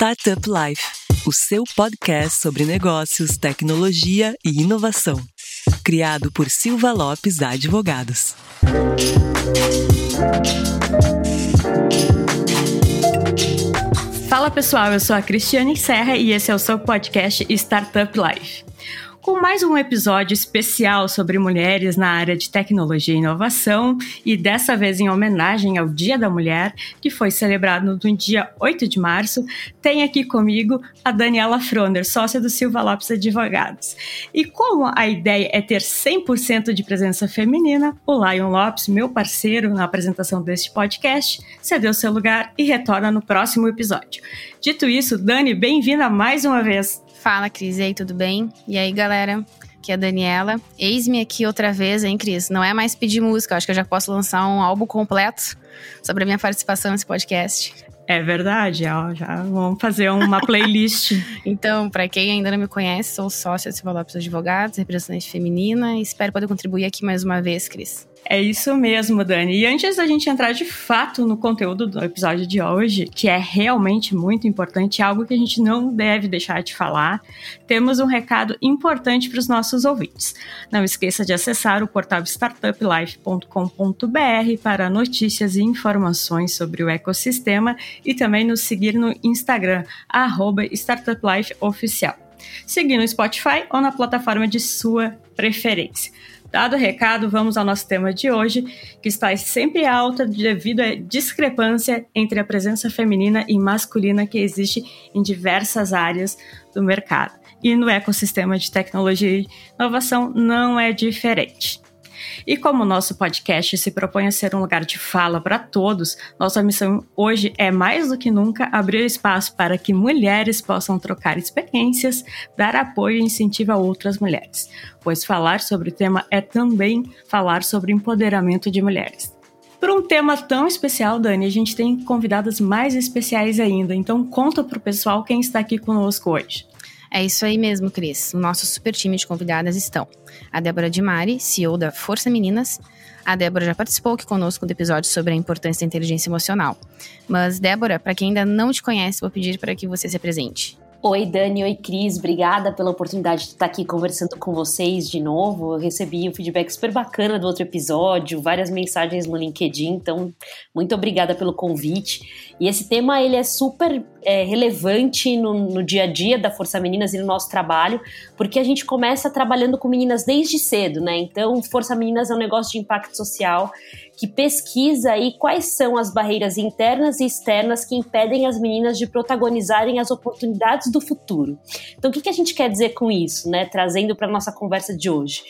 Startup Life, o seu podcast sobre negócios, tecnologia e inovação. Criado por Silva Lopes Advogados. Fala pessoal, eu sou a Cristiane Serra e esse é o seu podcast Startup Life com mais um episódio especial sobre mulheres na área de tecnologia e inovação, e dessa vez em homenagem ao Dia da Mulher, que foi celebrado no dia 8 de março, tem aqui comigo a Daniela Froner, sócia do Silva Lopes Advogados. E como a ideia é ter 100% de presença feminina, o Lion Lopes, meu parceiro na apresentação deste podcast, cedeu seu lugar e retorna no próximo episódio. Dito isso, Dani, bem-vinda mais uma vez. Fala, Cris. E aí, tudo bem? E aí, galera? Aqui é a Daniela. Eis-me aqui outra vez, hein, Cris? Não é mais pedir música, eu acho que eu já posso lançar um álbum completo sobre a minha participação nesse podcast. É verdade, ó, já vamos fazer uma playlist. então, para quem ainda não me conhece, sou sócia do Silva Lopes Advogados, representante feminina, e espero poder contribuir aqui mais uma vez, Cris. É isso mesmo, Dani. E antes da gente entrar de fato no conteúdo do episódio de hoje, que é realmente muito importante, algo que a gente não deve deixar de falar, temos um recado importante para os nossos ouvintes. Não esqueça de acessar o portal startuplife.com.br para notícias e informações sobre o ecossistema e também nos seguir no Instagram, startuplifeoficial. Seguir no Spotify ou na plataforma de sua preferência. Dado o recado, vamos ao nosso tema de hoje, que está sempre alta devido à discrepância entre a presença feminina e masculina que existe em diversas áreas do mercado. E no ecossistema de tecnologia e inovação não é diferente. E como o nosso podcast se propõe a ser um lugar de fala para todos, nossa missão hoje é mais do que nunca abrir espaço para que mulheres possam trocar experiências, dar apoio e incentivo a outras mulheres, pois falar sobre o tema é também falar sobre empoderamento de mulheres. Por um tema tão especial, Dani, a gente tem convidadas mais especiais ainda, então conta para o pessoal quem está aqui conosco hoje. É isso aí mesmo, Cris. O nosso super time de convidadas estão a Débora Di Mari, CEO da Força Meninas. A Débora já participou aqui conosco do episódio sobre a importância da inteligência emocional. Mas, Débora, para quem ainda não te conhece, vou pedir para que você se apresente. Oi, Dani, oi, Cris. Obrigada pela oportunidade de estar aqui conversando com vocês de novo. Eu recebi um feedback super bacana do outro episódio, várias mensagens no LinkedIn, então muito obrigada pelo convite. E esse tema ele é super é, relevante no, no, dia a dia da Força Meninas e no nosso trabalho, porque a gente começa trabalhando com meninas desde cedo, né? Então, Força Meninas é um negócio de impacto social que pesquisa aí quais são as barreiras internas e externas que impedem as meninas de protagonizarem as oportunidades do futuro. Então, o que, que a gente quer dizer com isso, né? Trazendo para nossa conversa de hoje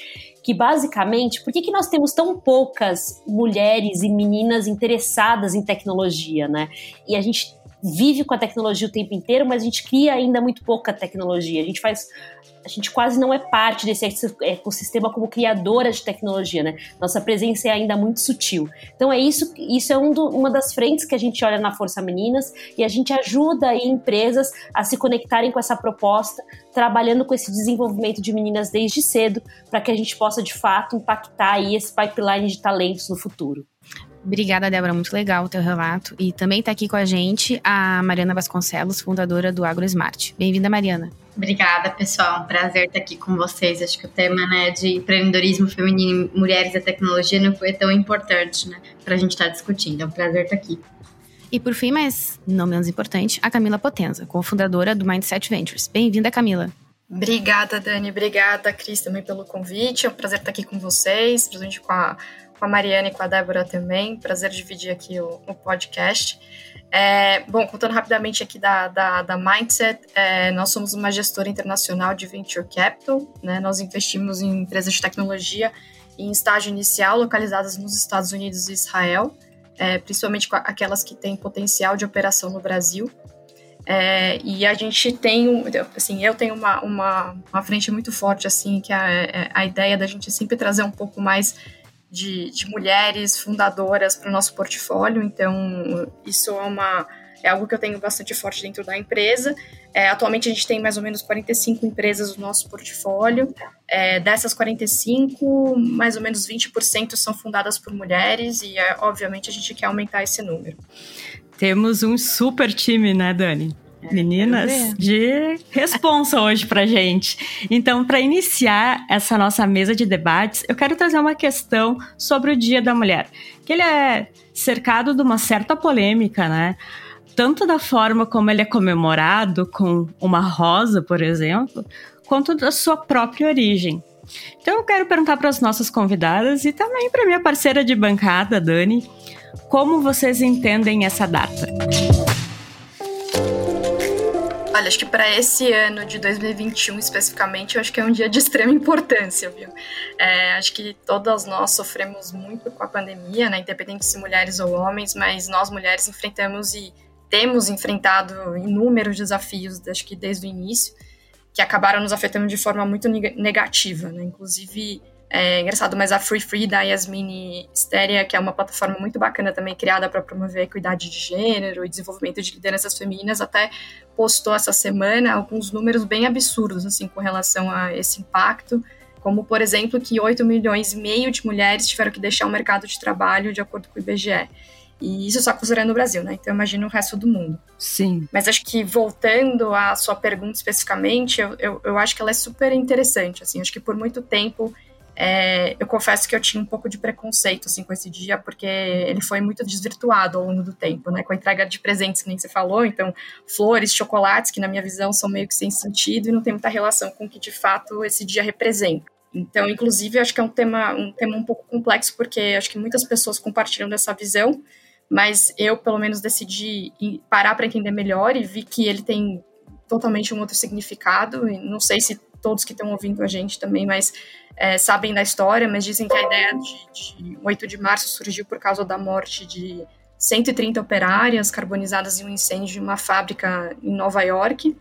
que basicamente, por que, que nós temos tão poucas mulheres e meninas interessadas em tecnologia, né? E a gente vive com a tecnologia o tempo inteiro, mas a gente cria ainda muito pouca tecnologia. A gente faz a gente quase não é parte desse ecossistema como criadora de tecnologia, né? Nossa presença é ainda muito sutil. Então é isso, isso é um do, uma das frentes que a gente olha na Força Meninas e a gente ajuda empresas a se conectarem com essa proposta, trabalhando com esse desenvolvimento de meninas desde cedo, para que a gente possa de fato impactar esse pipeline de talentos no futuro. Obrigada, Débora. Muito legal o teu relato. E também está aqui com a gente a Mariana Vasconcelos, fundadora do AgroSmart. Bem-vinda, Mariana. Obrigada, pessoal. Um prazer estar aqui com vocês. Acho que o tema né, de empreendedorismo feminino, mulheres e tecnologia não foi tão importante né, para a gente estar discutindo. É um prazer estar aqui. E por fim, mas não menos importante, a Camila Potenza, cofundadora do Mindset Ventures. Bem-vinda, Camila. Obrigada, Dani. Obrigada, Cris, também pelo convite. É um prazer estar aqui com vocês, principalmente com a com a Mariana e com a Débora também. Prazer dividir aqui o, o podcast. É, bom, contando rapidamente aqui da, da, da Mindset, é, nós somos uma gestora internacional de Venture Capital, né? nós investimos em empresas de tecnologia em estágio inicial localizadas nos Estados Unidos e Israel, é, principalmente aquelas que têm potencial de operação no Brasil. É, e a gente tem, assim, eu tenho uma, uma, uma frente muito forte, assim, que é a, é, a ideia da gente sempre trazer um pouco mais de, de mulheres fundadoras para o nosso portfólio, então isso é uma é algo que eu tenho bastante forte dentro da empresa. É, atualmente a gente tem mais ou menos 45 empresas no nosso portfólio. É, dessas 45, mais ou menos 20% são fundadas por mulheres e, é, obviamente, a gente quer aumentar esse número. Temos um super time, né, Dani? Meninas, de responsa hoje pra gente. Então, para iniciar essa nossa mesa de debates, eu quero trazer uma questão sobre o Dia da Mulher, que ele é cercado de uma certa polêmica, né? Tanto da forma como ele é comemorado, com uma rosa, por exemplo, quanto da sua própria origem. Então, eu quero perguntar para as nossas convidadas e também para minha parceira de bancada, Dani, como vocês entendem essa data? Olha, acho que para esse ano de 2021 especificamente, eu acho que é um dia de extrema importância, viu? É, acho que todas nós sofremos muito com a pandemia, né? Independente se mulheres ou homens, mas nós mulheres enfrentamos e temos enfrentado inúmeros desafios, acho que desde o início, que acabaram nos afetando de forma muito negativa, né? Inclusive, é engraçado, mas a Free Free da Yasmini Steria, que é uma plataforma muito bacana também criada para promover a equidade de gênero e desenvolvimento de lideranças femininas, até postou essa semana alguns números bem absurdos assim com relação a esse impacto, como por exemplo que 8 milhões e meio de mulheres tiveram que deixar o mercado de trabalho de acordo com o IBGE. E isso só considerando o Brasil, né? Então imagina o resto do mundo. Sim. Mas acho que voltando à sua pergunta especificamente, eu, eu, eu acho que ela é super interessante. Assim, acho que por muito tempo é, eu confesso que eu tinha um pouco de preconceito assim, com esse dia, porque ele foi muito desvirtuado ao longo do tempo, né? Com a entrega de presentes, que nem você falou, então flores, chocolates, que na minha visão são meio que sem sentido e não tem muita relação com o que de fato esse dia representa. Então, inclusive, acho que é um tema, um tema um pouco complexo, porque acho que muitas pessoas compartilham dessa visão, mas eu, pelo menos, decidi parar para entender melhor e vi que ele tem totalmente um outro significado, e não sei se todos que estão ouvindo a gente também, mas é, sabem da história, mas dizem que a ideia de, de 8 de março surgiu por causa da morte de 130 operárias carbonizadas em um incêndio de uma fábrica em Nova York.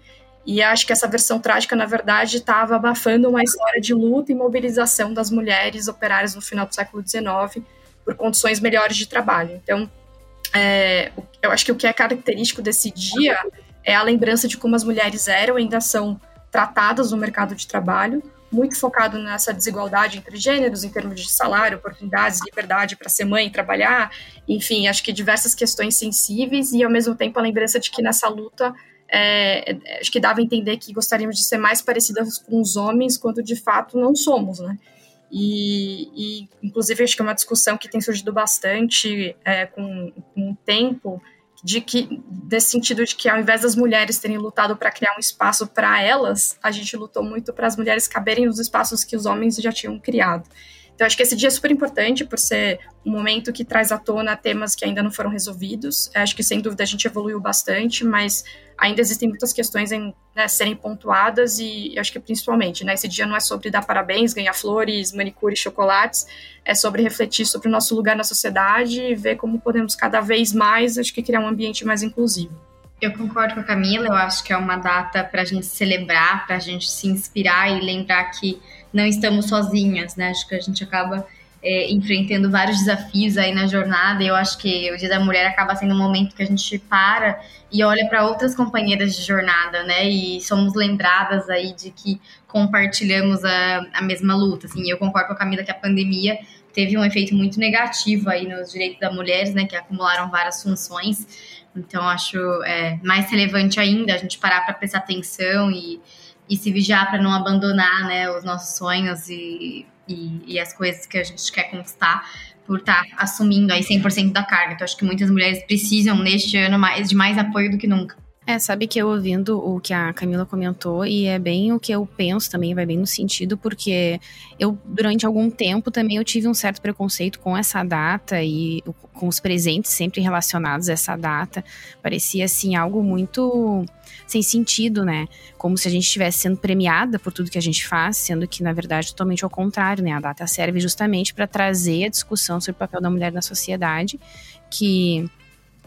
E acho que essa versão trágica, na verdade, estava abafando uma história de luta e mobilização das mulheres operárias no final do século XIX por condições melhores de trabalho. Então, é, eu acho que o que é característico desse dia é a lembrança de como as mulheres eram e ainda são tratadas no mercado de trabalho, muito focado nessa desigualdade entre gêneros, em termos de salário, oportunidades, liberdade para ser mãe, trabalhar, enfim, acho que diversas questões sensíveis e, ao mesmo tempo, a lembrança de que nessa luta, é, é, acho que dava a entender que gostaríamos de ser mais parecidas com os homens, quando de fato não somos, né? E, e inclusive, acho que é uma discussão que tem surgido bastante é, com, com o tempo, de que desse sentido de que ao invés das mulheres terem lutado para criar um espaço para elas, a gente lutou muito para as mulheres caberem nos espaços que os homens já tinham criado. Então, acho que esse dia é super importante por ser um momento que traz à tona temas que ainda não foram resolvidos. Acho que, sem dúvida, a gente evoluiu bastante, mas ainda existem muitas questões em né, serem pontuadas e acho que, principalmente, né, esse dia não é sobre dar parabéns, ganhar flores, manicure, chocolates, é sobre refletir sobre o nosso lugar na sociedade e ver como podemos cada vez mais, acho que, criar um ambiente mais inclusivo. Eu concordo com a Camila, eu acho que é uma data para a gente celebrar, para a gente se inspirar e lembrar que não estamos sozinhas, né? Acho que a gente acaba é, enfrentando vários desafios aí na jornada. Eu acho que o Dia da Mulher acaba sendo um momento que a gente para e olha para outras companheiras de jornada, né? E somos lembradas aí de que compartilhamos a, a mesma luta. Assim, eu concordo com a Camila que a pandemia teve um efeito muito negativo aí nos direitos das mulheres, né? Que acumularam várias funções. Então, acho é, mais relevante ainda a gente parar para prestar atenção e e se vigiar para não abandonar né, os nossos sonhos e, e, e, as coisas que a gente quer conquistar por estar tá assumindo aí 100% da carga. Então, acho que muitas mulheres precisam neste ano mais, de mais apoio do que nunca. É, sabe que eu ouvindo o que a Camila comentou, e é bem o que eu penso também, vai bem no sentido, porque eu, durante algum tempo, também eu tive um certo preconceito com essa data e com os presentes sempre relacionados a essa data. Parecia, assim, algo muito sem sentido, né? Como se a gente estivesse sendo premiada por tudo que a gente faz, sendo que, na verdade, totalmente ao contrário, né? A data serve justamente para trazer a discussão sobre o papel da mulher na sociedade, que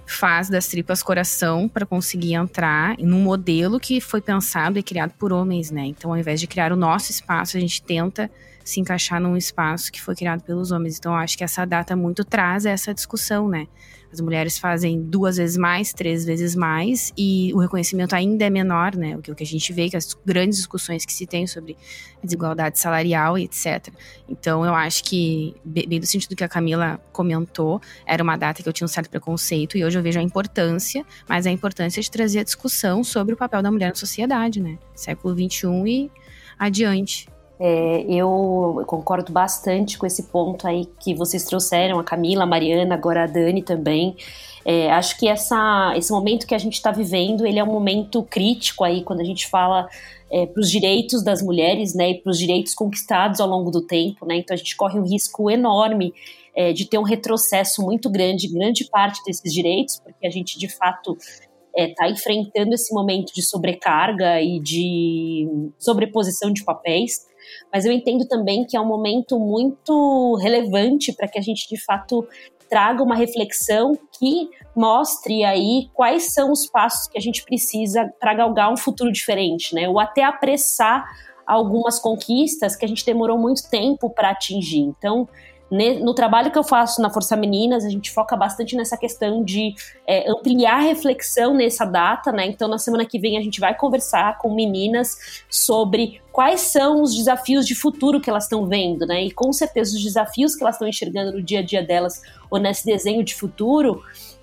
faz das tripas coração para conseguir entrar num modelo que foi pensado e criado por homens, né? Então, ao invés de criar o nosso espaço, a gente tenta se encaixar num espaço que foi criado pelos homens. Então, acho que essa data muito traz essa discussão, né? As mulheres fazem duas vezes mais, três vezes mais, e o reconhecimento ainda é menor, né? O que, o que a gente vê, que as grandes discussões que se tem sobre desigualdade salarial e etc. Então, eu acho que, bem do sentido que a Camila comentou, era uma data que eu tinha um certo preconceito, e hoje eu vejo a importância, mas a importância de trazer a discussão sobre o papel da mulher na sociedade, né? Século XXI e adiante. É, eu concordo bastante com esse ponto aí que vocês trouxeram, a Camila, a Mariana, agora a Dani também. É, acho que essa, esse momento que a gente está vivendo, ele é um momento crítico aí quando a gente fala é, para os direitos das mulheres, né, e para os direitos conquistados ao longo do tempo, né. Então a gente corre um risco enorme é, de ter um retrocesso muito grande, grande parte desses direitos, porque a gente de fato está é, enfrentando esse momento de sobrecarga e de sobreposição de papéis mas eu entendo também que é um momento muito relevante para que a gente de fato traga uma reflexão que mostre aí quais são os passos que a gente precisa para galgar um futuro diferente, né? Ou até apressar algumas conquistas que a gente demorou muito tempo para atingir. Então, no trabalho que eu faço na Força Meninas, a gente foca bastante nessa questão de é, ampliar a reflexão nessa data, né? Então, na semana que vem, a gente vai conversar com meninas sobre quais são os desafios de futuro que elas estão vendo, né? E com certeza os desafios que elas estão enxergando no dia a dia delas ou nesse desenho de futuro,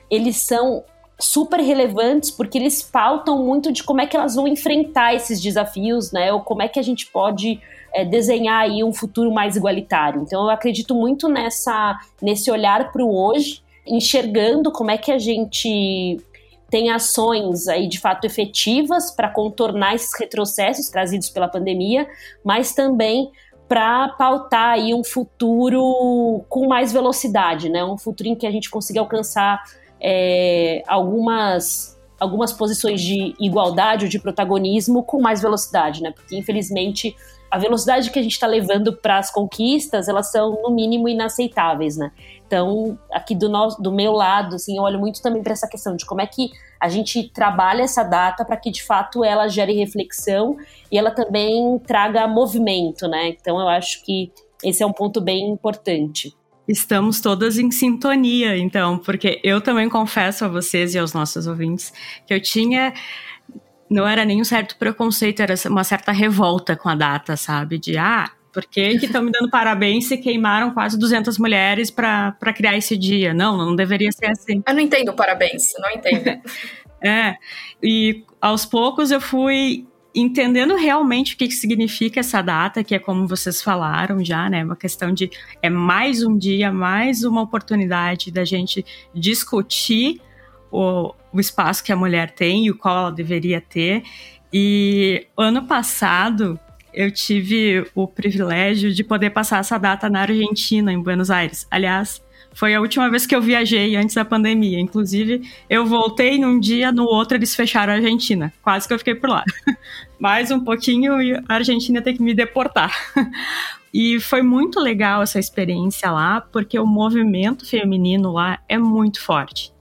eles são super relevantes porque eles pautam muito de como é que elas vão enfrentar esses desafios, né? Ou como é que a gente pode é, desenhar aí um futuro mais igualitário. Então eu acredito muito nessa nesse olhar para o hoje, enxergando como é que a gente tem ações aí de fato efetivas para contornar esses retrocessos trazidos pela pandemia, mas também para pautar aí um futuro com mais velocidade, né? Um futuro em que a gente consiga alcançar é, algumas algumas posições de igualdade ou de protagonismo com mais velocidade, né? Porque infelizmente a velocidade que a gente está levando para as conquistas, elas são no mínimo inaceitáveis, né? Então, aqui do, nosso, do meu lado, assim, eu olho muito também para essa questão de como é que a gente trabalha essa data para que de fato ela gere reflexão e ela também traga movimento, né? Então, eu acho que esse é um ponto bem importante. Estamos todas em sintonia, então, porque eu também confesso a vocês e aos nossos ouvintes que eu tinha não era nenhum certo preconceito, era uma certa revolta com a data, sabe? De, ah, por que estão me dando parabéns se queimaram quase 200 mulheres para criar esse dia? Não, não deveria ser assim. Eu não entendo parabéns, não entendo. é, e aos poucos eu fui entendendo realmente o que, que significa essa data, que é como vocês falaram já, né? Uma questão de é mais um dia, mais uma oportunidade da gente discutir o, o espaço que a mulher tem e o qual ela deveria ter. E ano passado eu tive o privilégio de poder passar essa data na Argentina, em Buenos Aires. Aliás, foi a última vez que eu viajei antes da pandemia. Inclusive, eu voltei num dia, no outro eles fecharam a Argentina. Quase que eu fiquei por lá. Mais um pouquinho e a Argentina tem que me deportar. E foi muito legal essa experiência lá, porque o movimento feminino lá é muito forte.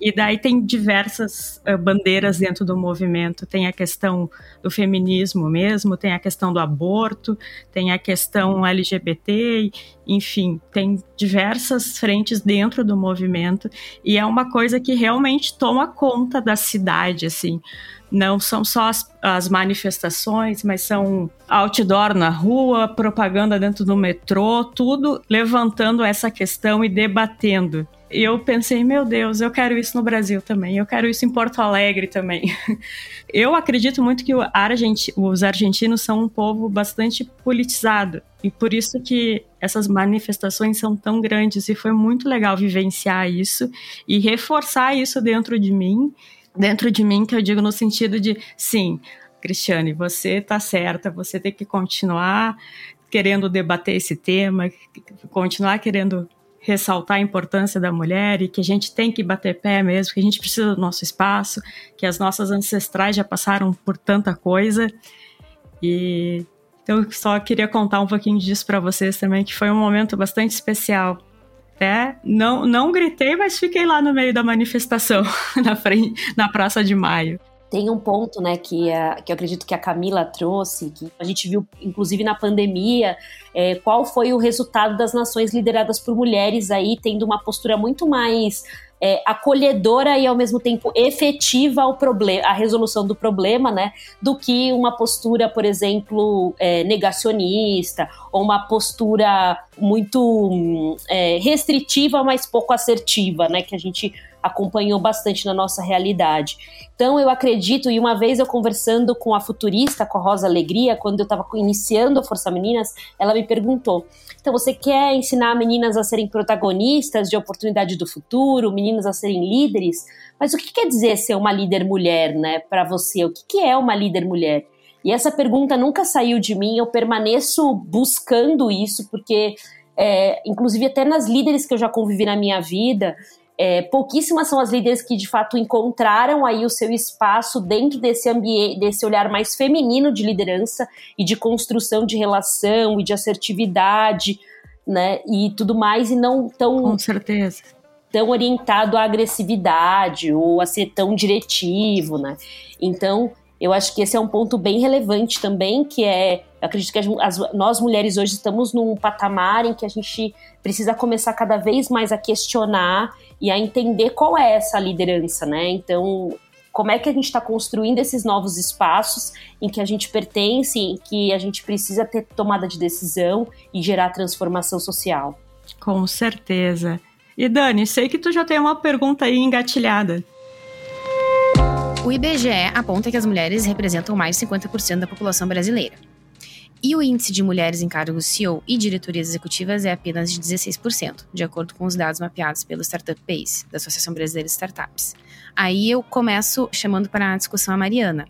E daí tem diversas uh, bandeiras dentro do movimento. Tem a questão do feminismo mesmo, tem a questão do aborto, tem a questão LGBT, enfim, tem diversas frentes dentro do movimento. E é uma coisa que realmente toma conta da cidade, assim. Não são só as, as manifestações, mas são outdoor na rua, propaganda dentro do metrô, tudo levantando essa questão e debatendo eu pensei, meu Deus, eu quero isso no Brasil também, eu quero isso em Porto Alegre também. Eu acredito muito que os argentinos são um povo bastante politizado e por isso que essas manifestações são tão grandes e foi muito legal vivenciar isso e reforçar isso dentro de mim, dentro de mim que eu digo no sentido de, sim, Cristiane, você está certa, você tem que continuar querendo debater esse tema, continuar querendo ressaltar a importância da mulher e que a gente tem que bater pé mesmo, que a gente precisa do nosso espaço, que as nossas ancestrais já passaram por tanta coisa. E então eu só queria contar um pouquinho disso para vocês também, que foi um momento bastante especial. É, não, não gritei, mas fiquei lá no meio da manifestação, na frente, na Praça de Maio. Tem um ponto, né, que, a, que eu acredito que a Camila trouxe, que a gente viu, inclusive na pandemia, é, qual foi o resultado das nações lideradas por mulheres aí tendo uma postura muito mais é, acolhedora e ao mesmo tempo efetiva ao problema, a resolução do problema, né, do que uma postura, por exemplo, é, negacionista ou uma postura muito é, restritiva, mas pouco assertiva, né, que a gente acompanhou bastante na nossa realidade. Então, eu acredito, e uma vez eu conversando com a futurista, com a Rosa Alegria, quando eu estava iniciando a Força Meninas, ela me perguntou: então, você quer ensinar meninas a serem protagonistas de oportunidade do futuro, meninas a serem líderes? Mas o que quer dizer ser uma líder mulher, né, para você? O que é uma líder mulher? E essa pergunta nunca saiu de mim, eu permaneço buscando isso, porque, é, inclusive, até nas líderes que eu já convivi na minha vida, é, pouquíssimas são as líderes que de fato encontraram aí o seu espaço dentro desse ambiente, desse olhar mais feminino de liderança e de construção de relação e de assertividade, né? E tudo mais, e não tão. Com certeza. Tão orientado à agressividade ou a ser tão diretivo, né? Então, eu acho que esse é um ponto bem relevante também, que é, eu acredito que as, nós mulheres hoje estamos num patamar em que a gente precisa começar cada vez mais a questionar e a entender qual é essa liderança, né? Então, como é que a gente está construindo esses novos espaços em que a gente pertence, em que a gente precisa ter tomada de decisão e gerar transformação social. Com certeza. E Dani, sei que tu já tem uma pergunta aí engatilhada. O IBGE aponta que as mulheres representam mais de 50% da população brasileira. E o índice de mulheres em cargos CEO e diretorias executivas é apenas de 16%, de acordo com os dados mapeados pelo Startup Base, da Associação Brasileira de Startups. Aí eu começo chamando para a discussão a Mariana.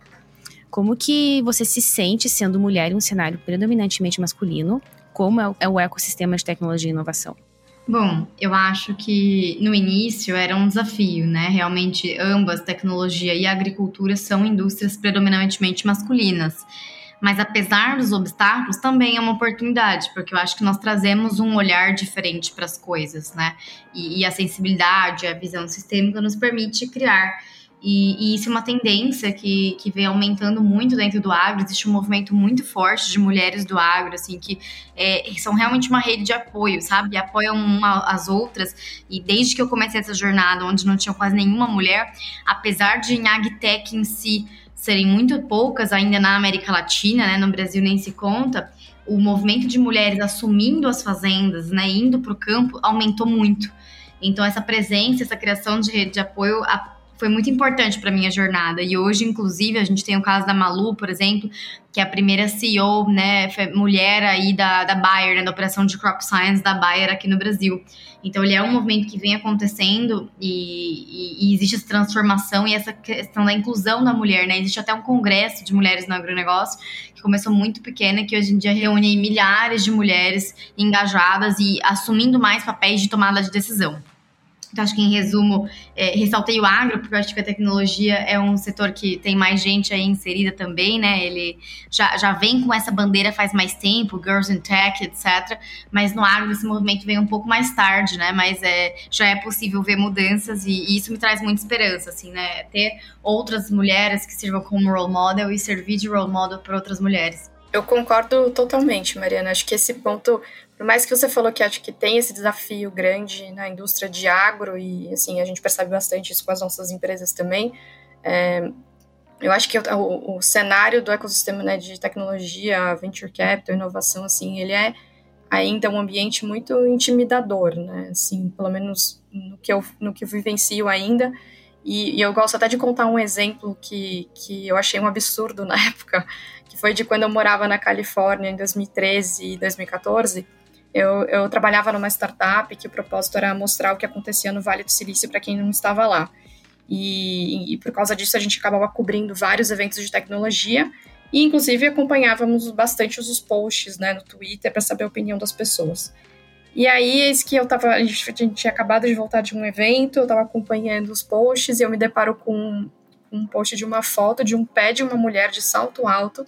Como que você se sente sendo mulher em um cenário predominantemente masculino? Como é, é o ecossistema de tecnologia e inovação? Bom, eu acho que no início era um desafio, né? Realmente, ambas, tecnologia e agricultura, são indústrias predominantemente masculinas. Mas apesar dos obstáculos, também é uma oportunidade, porque eu acho que nós trazemos um olhar diferente para as coisas, né? E, e, a sensibilidade, a visão sistêmica nos permite criar. E, e, isso é uma tendência que, que vem aumentando muito dentro do agro. Existe um movimento muito forte de mulheres do agro, assim, que é, são realmente uma rede de apoio, sabe? Apoiam uma as outras. E desde que eu comecei essa jornada, onde não tinha quase nenhuma mulher, apesar de em agtech em si serem muito poucas ainda na América Latina, né? No Brasil nem se conta. O movimento de mulheres assumindo as fazendas, né, indo para o campo, aumentou muito. Então, essa presença, essa criação de rede de apoio foi muito importante para minha jornada. E hoje, inclusive, a gente tem o caso da Malu, por exemplo, que é a primeira CEO, né, mulher aí da, da Bayer, né, da operação de Crop Science da Bayer aqui no Brasil. Então, ele é um movimento que vem acontecendo e, e, e, existe essa transformação e essa questão da inclusão da mulher, né? Existe até um congresso de mulheres no agronegócio que começou muito pequena, que hoje em dia reúne milhares de mulheres engajadas e assumindo mais papéis de tomada de decisão. Então, acho que em resumo, é, ressaltei o agro, porque eu acho que a tecnologia é um setor que tem mais gente aí inserida também, né? Ele já, já vem com essa bandeira faz mais tempo, Girls in Tech, etc. Mas no agro esse movimento vem um pouco mais tarde, né? Mas é, já é possível ver mudanças e, e isso me traz muita esperança, assim, né? Ter outras mulheres que sirvam como role model e servir de role model para outras mulheres. Eu concordo totalmente, Mariana. Acho que esse ponto por mais que você falou que acho que tem esse desafio grande na indústria de agro, e assim, a gente percebe bastante isso com as nossas empresas também, é, eu acho que o, o, cenário do ecossistema né, de tecnologia, venture capital, inovação, assim, ele é ainda um ambiente muito intimidador, né? Assim, pelo menos no que eu, no que eu vivencio ainda. E, e, eu gosto até de contar um exemplo que, que eu achei um absurdo na época, que foi de quando eu morava na Califórnia em 2013 e 2014 eu, eu trabalhava numa startup que o propósito era mostrar o que acontecia no Vale do Silício para quem não estava lá. E, e, por causa disso a gente acabava cobrindo vários eventos de tecnologia e inclusive acompanhávamos bastante os posts né, no Twitter para saber a opinião das pessoas. E aí, eis que eu tava. A gente, tinha acabado de voltar de um evento, eu estava acompanhando os posts e eu me deparo com um post de uma foto de um pé de uma mulher de salto alto,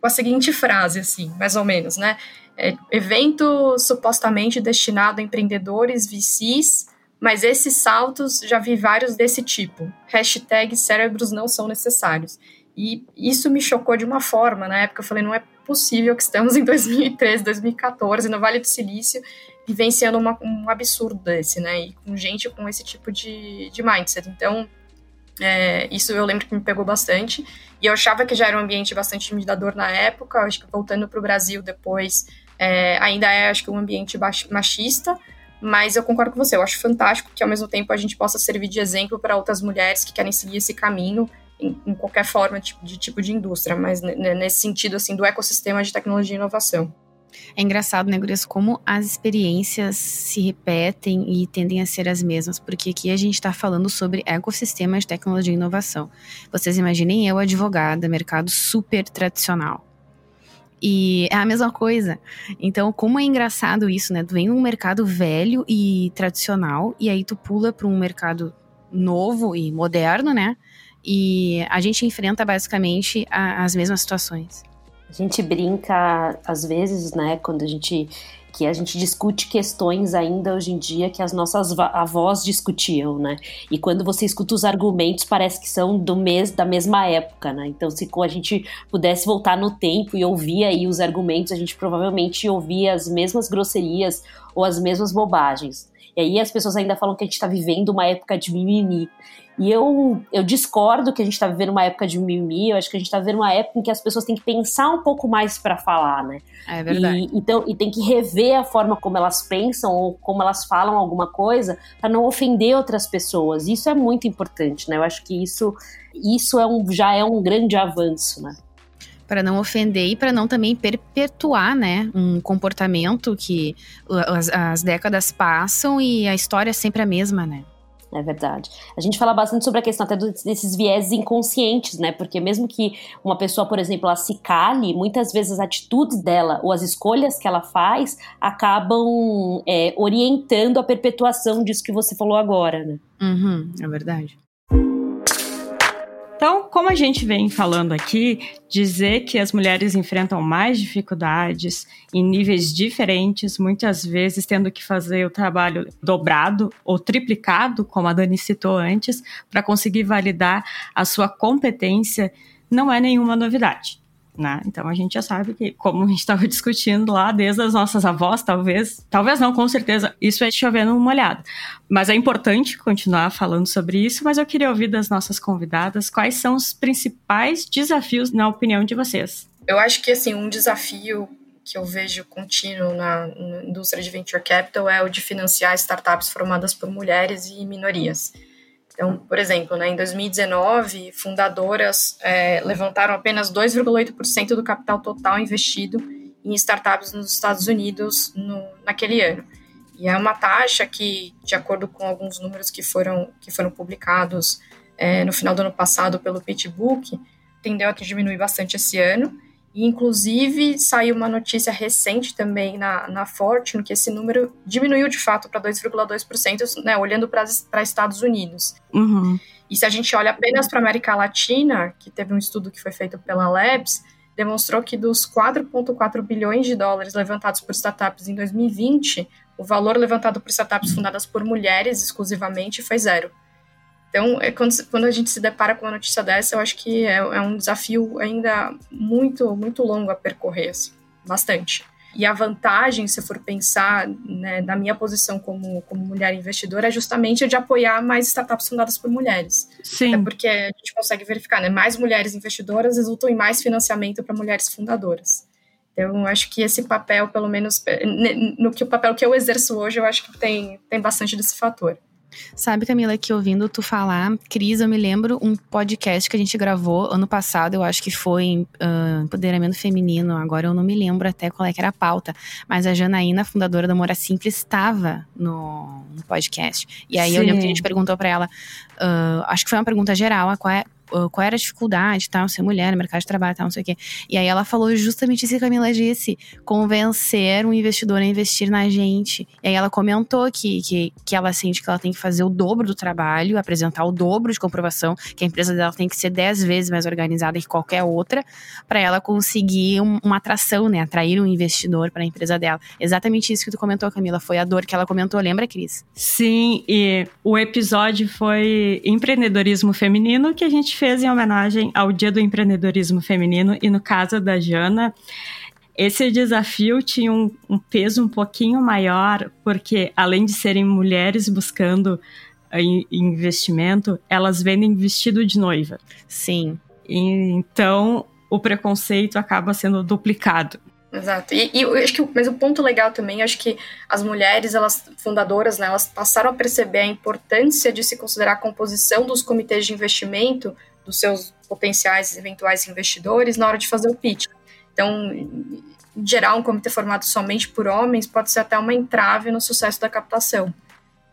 com a seguinte frase, assim, mais ou menos, né? É, evento supostamente destinado a empreendedores VCs Mas esses saltos, já vi vários desse tipo. Hashtag cérebros não são necessários. E isso me chocou de uma forma. Na época eu falei, não é possível que estamos em 2013, 2014, no Vale do Silício, vivenciando uma, um absurdo desse, né? E com gente com esse tipo de, de mindset. Então, é, isso eu lembro que me pegou bastante. E eu achava que já era um ambiente bastante intimidador na época. Acho que voltando para o Brasil depois, é, ainda é, acho que, um ambiente machista. Mas eu concordo com você. Eu acho fantástico que, ao mesmo tempo, a gente possa servir de exemplo para outras mulheres que querem seguir esse caminho em, em qualquer forma de, de, tipo de indústria, mas nesse sentido assim do ecossistema de tecnologia e inovação. É engraçado, né, Gurias, como as experiências se repetem e tendem a ser as mesmas, porque aqui a gente está falando sobre ecossistema de tecnologia e inovação. Vocês imaginem eu, advogada, mercado super tradicional. E é a mesma coisa. Então, como é engraçado isso, né? Tu vem num mercado velho e tradicional, e aí tu pula para um mercado novo e moderno, né? E a gente enfrenta basicamente a, as mesmas situações. A gente brinca às vezes, né, quando a gente que a gente discute questões ainda hoje em dia que as nossas avós discutiam, né? E quando você escuta os argumentos, parece que são do mês da mesma época, né? Então, se a gente pudesse voltar no tempo e ouvir aí os argumentos, a gente provavelmente ouvia as mesmas grosserias ou as mesmas bobagens. E aí as pessoas ainda falam que a gente está vivendo uma época de mimimi. E eu, eu discordo que a gente está vivendo uma época de mimimi, eu acho que a gente está vivendo uma época em que as pessoas têm que pensar um pouco mais para falar, né? É verdade. E, então, e tem que rever a forma como elas pensam ou como elas falam alguma coisa para não ofender outras pessoas. Isso é muito importante, né? Eu acho que isso, isso é um, já é um grande avanço, né? Para não ofender e para não também perpetuar, né, um comportamento que as, as, décadas passam e a história é sempre a mesma, né? É verdade. A gente fala bastante sobre a questão até desses viéses inconscientes, né? Porque mesmo que uma pessoa, por exemplo, ela se cale, muitas vezes as atitudes dela ou as escolhas que ela faz acabam é, orientando a perpetuação disso que você falou agora, né? Uhum, é verdade. Então, como a gente vem falando aqui, dizer que as mulheres enfrentam mais dificuldades em níveis diferentes, muitas vezes tendo que fazer o trabalho dobrado ou triplicado, como a Dani citou antes, para conseguir validar a sua competência, não é nenhuma novidade. Né? Então a gente já sabe que, como a gente estava discutindo lá, desde as nossas avós, talvez, talvez não, com certeza, isso é chovendo uma olhada. Mas é importante continuar falando sobre isso, mas eu queria ouvir das nossas convidadas quais são os principais desafios, na opinião de vocês. Eu acho que, assim, um desafio que eu vejo contínuo na, na indústria de venture capital é o de financiar startups formadas por mulheres e minorias. Então, por exemplo, né, em 2019, fundadoras é, levantaram apenas 2,8% do capital total investido em startups nos Estados Unidos no, naquele ano. E é uma taxa que, de acordo com alguns números que foram, que foram publicados é, no final do ano passado pelo PitchBook, tendeu a diminuir bastante esse ano. E, inclusive, saiu uma notícia recente também na, na Fortune que esse número diminuiu de fato para 2,2%, né, olhando para Estados Unidos. Uhum. E se a gente olha apenas para a América Latina, que teve um estudo que foi feito pela Labs, demonstrou que dos 4,4 bilhões de dólares levantados por startups em 2020, o valor levantado por startups fundadas por mulheres exclusivamente foi zero. Então, é quando, quando a gente se depara com uma notícia dessa, eu acho que é, é um desafio ainda muito, muito longo a percorrer, assim, bastante. E a vantagem, se for pensar né, na minha posição como, como mulher investidora, é justamente a de apoiar mais startups fundadas por mulheres. Sim. Até porque a gente consegue verificar, né? Mais mulheres investidoras resultam em mais financiamento para mulheres fundadoras. Então, acho que esse papel, pelo menos no que o papel que eu exerço hoje, eu acho que tem, tem bastante desse fator. Sabe, Camila, que ouvindo tu falar, Cris, eu me lembro um podcast que a gente gravou ano passado, eu acho que foi uh, Empoderamento Feminino, agora eu não me lembro até qual é que era a pauta, mas a Janaína, fundadora da Mora Simples, estava no, no podcast. E aí Sim. eu lembro que a gente perguntou para ela, uh, acho que foi uma pergunta geral, qual é qual era a dificuldade, tal, ser mulher no mercado de trabalho, tal, não sei o quê. E aí ela falou justamente isso que a Camila disse: convencer um investidor a investir na gente. E aí ela comentou que, que, que ela sente que ela tem que fazer o dobro do trabalho, apresentar o dobro de comprovação, que a empresa dela tem que ser dez vezes mais organizada que qualquer outra, para ela conseguir um, uma atração, né? Atrair um investidor para a empresa dela. Exatamente isso que tu comentou, Camila. Foi a dor que ela comentou, lembra, Cris? Sim, e o episódio foi empreendedorismo feminino que a gente fez em homenagem ao Dia do Empreendedorismo Feminino e no caso da Jana, esse desafio tinha um, um peso um pouquinho maior, porque além de serem mulheres buscando uh, investimento, elas vendem vestido de noiva. Sim. E, então, o preconceito acaba sendo duplicado. Exato. E, e, eu acho que, mas o ponto legal também, acho que as mulheres, elas fundadoras, né, elas passaram a perceber a importância de se considerar a composição dos comitês de investimento dos seus potenciais eventuais investidores na hora de fazer o pitch. Então, em geral, um comitê formado somente por homens pode ser até uma entrave no sucesso da captação.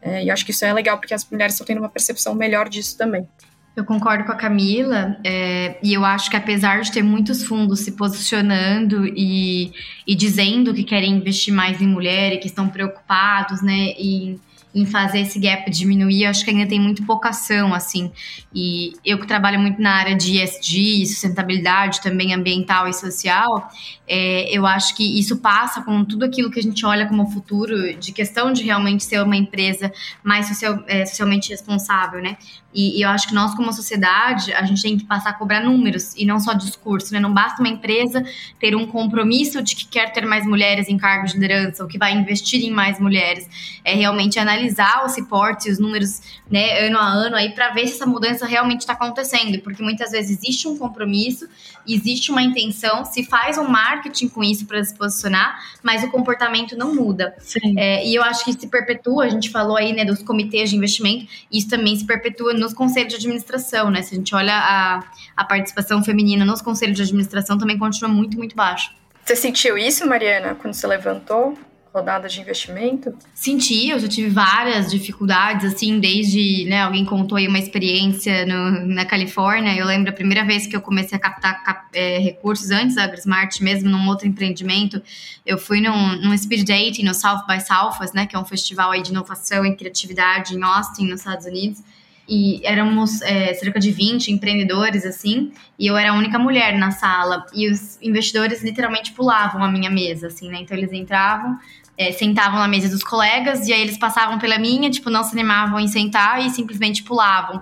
É, e eu acho que isso é legal porque as mulheres estão tendo uma percepção melhor disso também. Eu concordo com a Camila, é, e eu acho que apesar de ter muitos fundos se posicionando e, e dizendo que querem investir mais em mulher e que estão preocupados, né, em em fazer esse gap diminuir, acho que ainda tem muito pouca ação, assim. E eu que trabalho muito na área de ESG, sustentabilidade também ambiental e social, é, eu acho que isso passa com tudo aquilo que a gente olha como futuro, de questão de realmente ser uma empresa mais social, é, socialmente responsável, né? E, e, eu acho que nós, como sociedade, a gente tem que passar a cobrar números e não só discurso, né? Não basta uma empresa ter um compromisso de que quer ter mais mulheres em cargos de liderança ou que vai investir em mais mulheres. É realmente analisar os reportes, os números, né, ano a ano aí para ver se essa mudança realmente está acontecendo, porque muitas vezes existe um compromisso, existe uma intenção, se faz um marketing com isso para se posicionar, mas o comportamento não muda. É, e eu acho que se perpetua, a gente falou aí, né, dos comitês de investimento, isso também se perpetua no nos conselhos de administração, né? Se a gente olha a, a participação feminina nos conselhos de administração, também continua muito, muito baixo. Você sentiu isso, Mariana, quando você levantou? rodada de investimento? Senti, eu já tive várias dificuldades, assim, desde, né, alguém contou aí uma experiência no, na Califórnia, eu lembro a primeira vez que eu comecei a captar cap, é, recursos antes da AgriSmart, mesmo num outro empreendimento, eu fui num, num speed dating no South by Southwest, né, que é um festival aí de inovação e criatividade em Austin, nos Estados Unidos, e éramos é, cerca de 20 empreendedores, assim, e eu era a única mulher na sala, e os investidores literalmente pulavam a minha mesa, assim, né, então eles entravam, é, sentavam na mesa dos colegas, e aí eles passavam pela minha, tipo, não se animavam em sentar e simplesmente pulavam.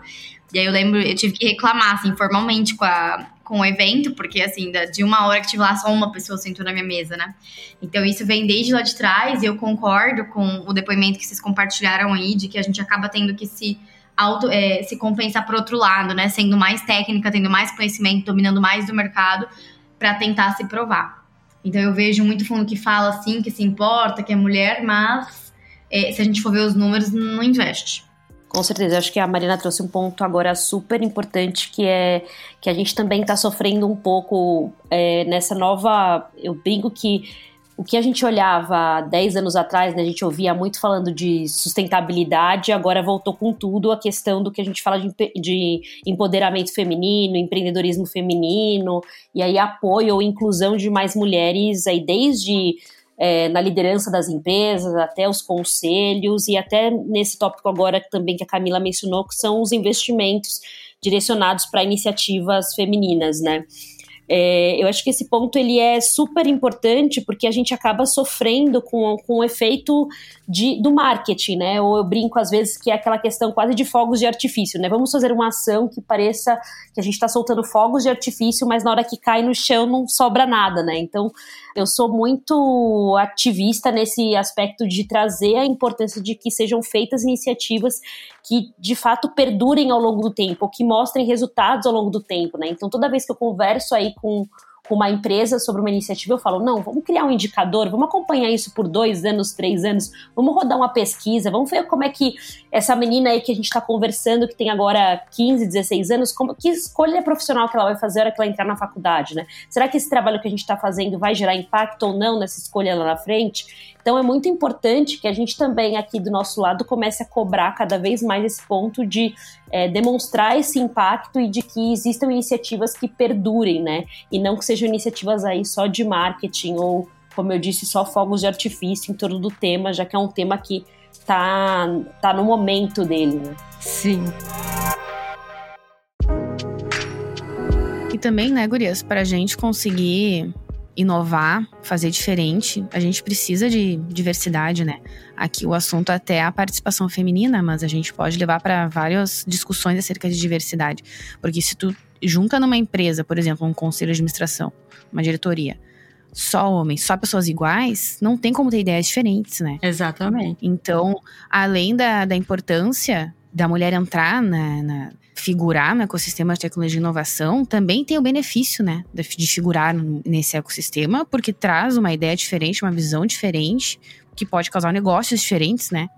E aí eu lembro, eu tive que reclamar, assim, formalmente com, a, com o evento, porque, assim, de uma hora que tive lá, só uma pessoa sentou na minha mesa, né? Então isso vem desde lá de trás, e eu concordo com o depoimento que vocês compartilharam aí, de que a gente acaba tendo que se auto, é, se compensar por outro lado, né? Sendo mais técnica, tendo mais conhecimento, dominando mais do mercado para tentar se provar. Então eu vejo muito fundo que fala assim, que se importa, que é mulher, mas é, se a gente for ver os números, não investe. Com certeza, acho que a Marina trouxe um ponto agora super importante que é que a gente também está sofrendo um pouco é, nessa nova. Eu brinco que o que a gente olhava 10 anos atrás, né, a gente ouvia muito falando de sustentabilidade, agora voltou com tudo a questão do que a gente fala de, de empoderamento feminino, empreendedorismo feminino, e aí apoio ou inclusão de mais mulheres aí desde é, na liderança das empresas, até os conselhos, e até nesse tópico agora também que a Camila mencionou, que são os investimentos direcionados para iniciativas femininas, né? É, eu acho que esse ponto ele é super importante porque a gente acaba sofrendo com, com o efeito de, do marketing, né? Ou eu brinco às vezes que é aquela questão quase de fogos de artifício, né? Vamos fazer uma ação que pareça que a gente está soltando fogos de artifício, mas na hora que cai no chão não sobra nada, né? Então eu sou muito ativista nesse aspecto de trazer a importância de que sejam feitas iniciativas que de fato perdurem ao longo do tempo, que mostrem resultados ao longo do tempo, né? Então toda vez que eu converso aí com com uma empresa sobre uma iniciativa, eu falo, não, vamos criar um indicador, vamos acompanhar isso por dois anos, três anos, vamos rodar uma pesquisa, vamos ver como é que essa menina aí que a gente está conversando, que tem agora 15, 16 anos, como, que escolha profissional que ela vai fazer na hora que ela entrar na faculdade, né? Será que esse trabalho que a gente está fazendo vai gerar impacto ou não nessa escolha lá na frente? Então é muito importante que a gente também aqui do nosso lado comece a cobrar cada vez mais esse ponto de é, demonstrar esse impacto e de que existam iniciativas que perdurem, né? E não que sejam iniciativas aí só de marketing ou, como eu disse, só fogos de artifício em torno do tema, já que é um tema que tá, tá no momento dele, né? Sim. E também, né, Gurias, pra gente conseguir inovar, fazer diferente, a gente precisa de diversidade, né? Aqui o assunto até é a participação feminina, mas a gente pode levar para várias discussões acerca de diversidade. Porque se tu junta numa empresa, por exemplo, um conselho de administração, uma diretoria, só homens, só pessoas iguais, não tem como ter ideias diferentes, né? Exatamente. Então, além da, da importância da mulher entrar na, na, figurar no ecossistema de tecnologia e inovação, também tem o benefício, né, de, figurar nesse ecossistema, porque traz uma ideia diferente, uma visão diferente, que pode causar negócios diferentes, né?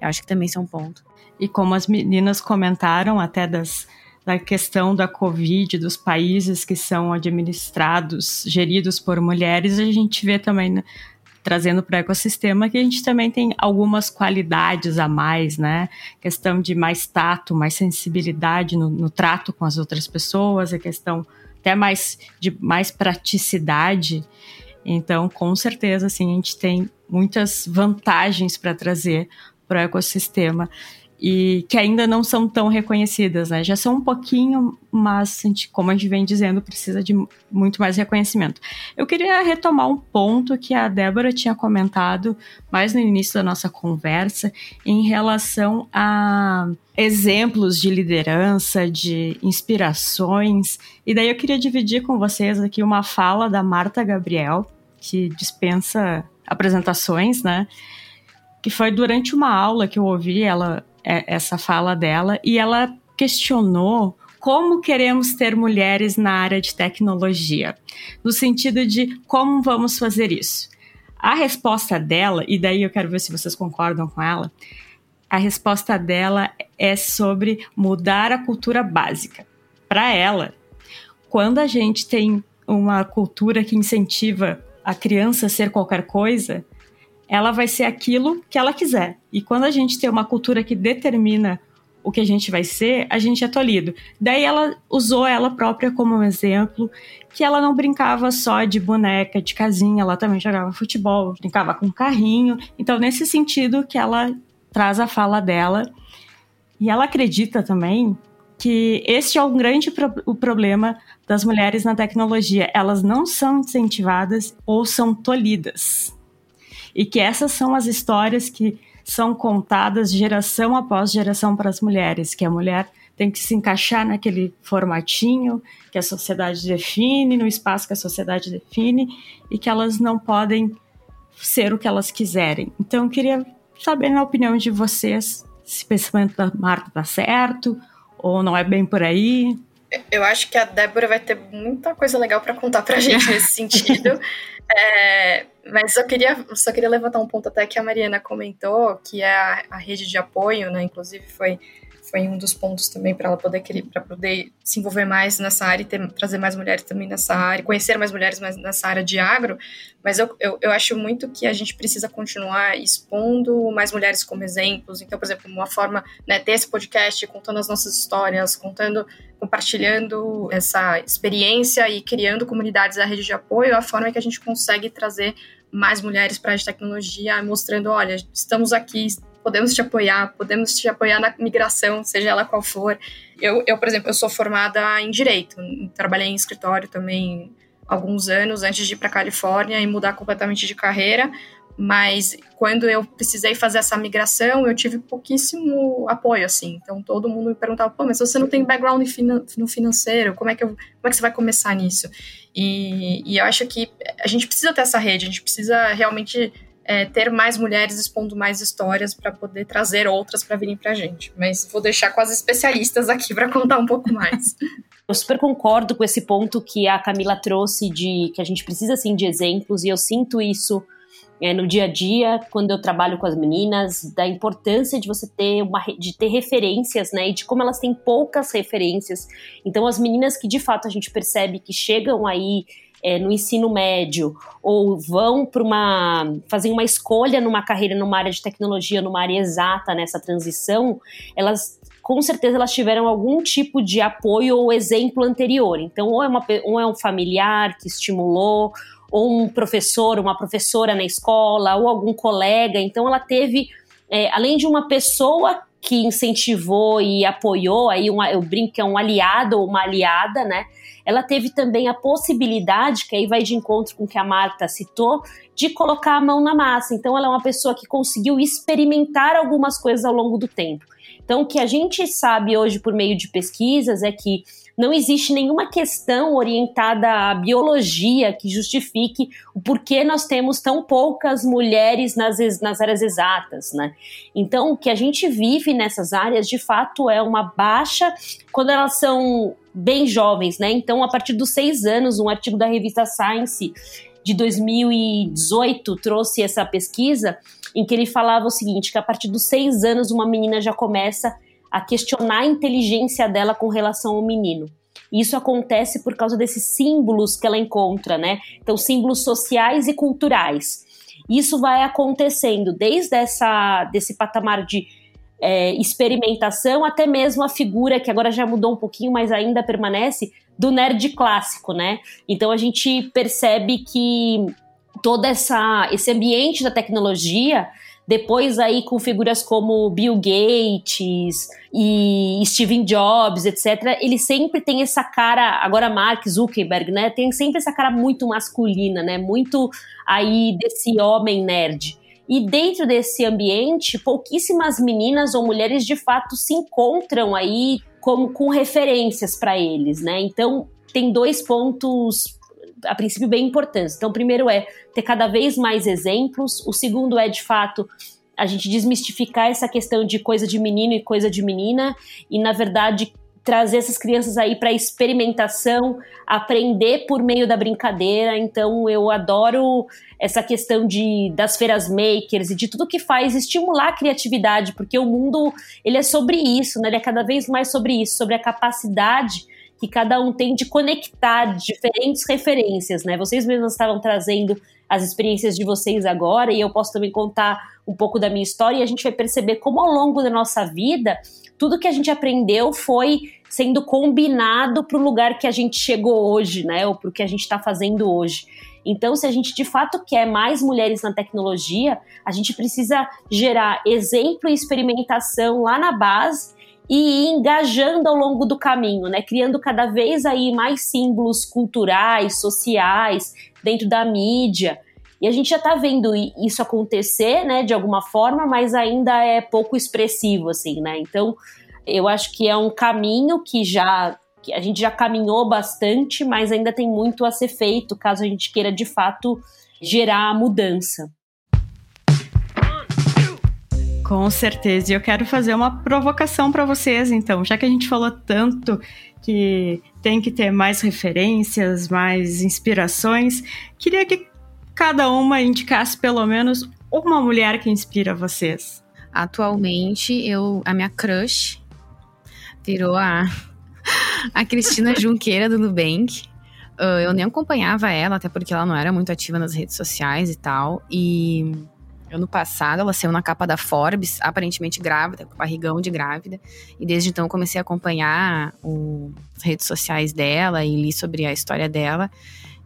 Eu acho que também isso é um ponto. E como as meninas comentaram até das da questão da Covid, dos países que são administrados, geridos por mulheres, a gente vê também né, trazendo para o ecossistema que a gente também tem algumas qualidades a mais, né? Questão de mais tato, mais sensibilidade no, no trato com as outras pessoas, a questão até mais de mais praticidade. Então, com certeza, assim, a gente tem muitas vantagens para trazer para o ecossistema e que ainda não são tão reconhecidas, né? Já são um pouquinho, mas como a gente vem dizendo, precisa de muito mais reconhecimento. Eu queria retomar um ponto que a Débora tinha comentado mais no início da nossa conversa em relação a exemplos de liderança, de inspirações. E daí eu queria dividir com vocês aqui uma fala da Marta Gabriel, que dispensa apresentações, né? Que foi durante uma aula que eu ouvi ela essa fala dela e ela questionou como queremos ter mulheres na área de tecnologia, no sentido de como vamos fazer isso. A resposta dela, e daí eu quero ver se vocês concordam com ela, a resposta dela é sobre mudar a cultura básica. Para ela, quando a gente tem uma cultura que incentiva a criança a ser qualquer coisa, ela vai ser aquilo que ela quiser. E quando a gente tem uma cultura que determina o que a gente vai ser, a gente é tolhido. Daí ela usou ela própria como um exemplo, que ela não brincava só de boneca, de casinha, ela também jogava futebol, brincava com carrinho. Então, nesse sentido que ela traz a fala dela. E ela acredita também que este é um grande pro o problema das mulheres na tecnologia. Elas não são incentivadas ou são tolhidas e que essas são as histórias que são contadas geração após geração para as mulheres, que a mulher tem que se encaixar naquele formatinho que a sociedade define, no espaço que a sociedade define, e que elas não podem ser o que elas quiserem. Então, eu queria saber, na opinião de vocês, se o pensamento da Marta está certo ou não é bem por aí. Eu acho que a Débora vai ter muita coisa legal para contar para a gente nesse sentido. É, mas eu queria, só queria levantar um ponto até que a Mariana comentou, que é a, a rede de apoio, né? Inclusive foi foi um dos pontos também para ela poder para poder se envolver mais nessa área e ter, trazer mais mulheres também nessa área, conhecer mais mulheres mais nessa área de agro. Mas eu, eu, eu, acho muito que a gente precisa continuar expondo mais mulheres como exemplos. Então, por exemplo, uma forma, né, ter esse podcast contando as nossas histórias, contando, compartilhando essa experiência e criando comunidades da rede de apoio, é a forma que a gente consegue trazer mais mulheres para a tecnologia, mostrando, olha, estamos aqui, podemos te apoiar, podemos te apoiar na migração, seja ela qual for. Eu, eu por exemplo, eu sou formada em direito, trabalhei em escritório também alguns anos antes de ir para Califórnia e mudar completamente de carreira, mas quando eu precisei fazer essa migração, eu tive pouquíssimo apoio, assim. Então todo mundo me perguntava, pô, mas você não tem background no financeiro, como é que, eu, como é que você vai começar nisso? E, e eu acho que a gente precisa ter essa rede, a gente precisa realmente é, ter mais mulheres expondo mais histórias para poder trazer outras para virem para a gente. Mas vou deixar com as especialistas aqui para contar um pouco mais. Eu super concordo com esse ponto que a Camila trouxe de que a gente precisa sim de exemplos e eu sinto isso é, no dia a dia, quando eu trabalho com as meninas, da importância de você ter uma de ter referências, né? E de como elas têm poucas referências. Então, as meninas que de fato a gente percebe que chegam aí é, no ensino médio ou vão para uma fazer uma escolha numa carreira numa área de tecnologia, numa área exata nessa transição, elas com certeza elas tiveram algum tipo de apoio ou exemplo anterior. Então, ou é, uma, ou é um familiar que estimulou, ou um professor, uma professora na escola, ou algum colega. Então, ela teve, é, além de uma pessoa que incentivou e apoiou, aí uma, eu brinco que é um aliado ou uma aliada, né? Ela teve também a possibilidade, que aí vai de encontro com o que a Marta citou, de colocar a mão na massa. Então, ela é uma pessoa que conseguiu experimentar algumas coisas ao longo do tempo. Então, o que a gente sabe hoje por meio de pesquisas é que não existe nenhuma questão orientada à biologia que justifique o porquê nós temos tão poucas mulheres nas, nas áreas exatas, né? Então, o que a gente vive nessas áreas, de fato, é uma baixa quando elas são bem jovens, né? Então, a partir dos seis anos, um artigo da revista Science de 2018 trouxe essa pesquisa em que ele falava o seguinte: que a partir dos seis anos uma menina já começa a questionar a inteligência dela com relação ao menino. Isso acontece por causa desses símbolos que ela encontra, né? Então, símbolos sociais e culturais. Isso vai acontecendo desde essa, desse patamar de é, experimentação, até mesmo a figura, que agora já mudou um pouquinho, mas ainda permanece, do nerd clássico, né? Então a gente percebe que todo essa, esse ambiente da tecnologia, depois aí com figuras como Bill Gates e Steven Jobs, etc., ele sempre tem essa cara, agora Mark Zuckerberg, né? Tem sempre essa cara muito masculina, né? Muito aí desse homem nerd. E dentro desse ambiente, pouquíssimas meninas ou mulheres de fato se encontram aí como com referências para eles, né? Então, tem dois pontos a princípio bem importantes. Então, o primeiro é ter cada vez mais exemplos, o segundo é de fato a gente desmistificar essa questão de coisa de menino e coisa de menina e na verdade trazer essas crianças aí para experimentação, aprender por meio da brincadeira. Então eu adoro essa questão de das feiras makers e de tudo que faz estimular a criatividade, porque o mundo ele é sobre isso, né? Ele é cada vez mais sobre isso, sobre a capacidade que cada um tem de conectar diferentes referências, né? Vocês mesmos estavam trazendo as experiências de vocês agora e eu posso também contar um pouco da minha história e a gente vai perceber como ao longo da nossa vida tudo que a gente aprendeu foi sendo combinado para o lugar que a gente chegou hoje, né? Ou para o que a gente está fazendo hoje. Então, se a gente de fato quer mais mulheres na tecnologia, a gente precisa gerar exemplo e experimentação lá na base e engajando ao longo do caminho, né? Criando cada vez aí mais símbolos culturais, sociais, dentro da mídia. E a gente já está vendo isso acontecer, né, de alguma forma, mas ainda é pouco expressivo, assim, né? Então, eu acho que é um caminho que já que a gente já caminhou bastante, mas ainda tem muito a ser feito, caso a gente queira de fato gerar mudança. Com certeza. E eu quero fazer uma provocação para vocês, então, já que a gente falou tanto que tem que ter mais referências, mais inspirações, queria que cada uma indicasse pelo menos uma mulher que inspira vocês. Atualmente, eu a minha crush virou a a Cristina Junqueira do Nubank. Uh, eu nem acompanhava ela, até porque ela não era muito ativa nas redes sociais e tal. E ano passado ela saiu na capa da Forbes, aparentemente grávida, com barrigão de grávida. E desde então comecei a acompanhar o, as redes sociais dela e li sobre a história dela.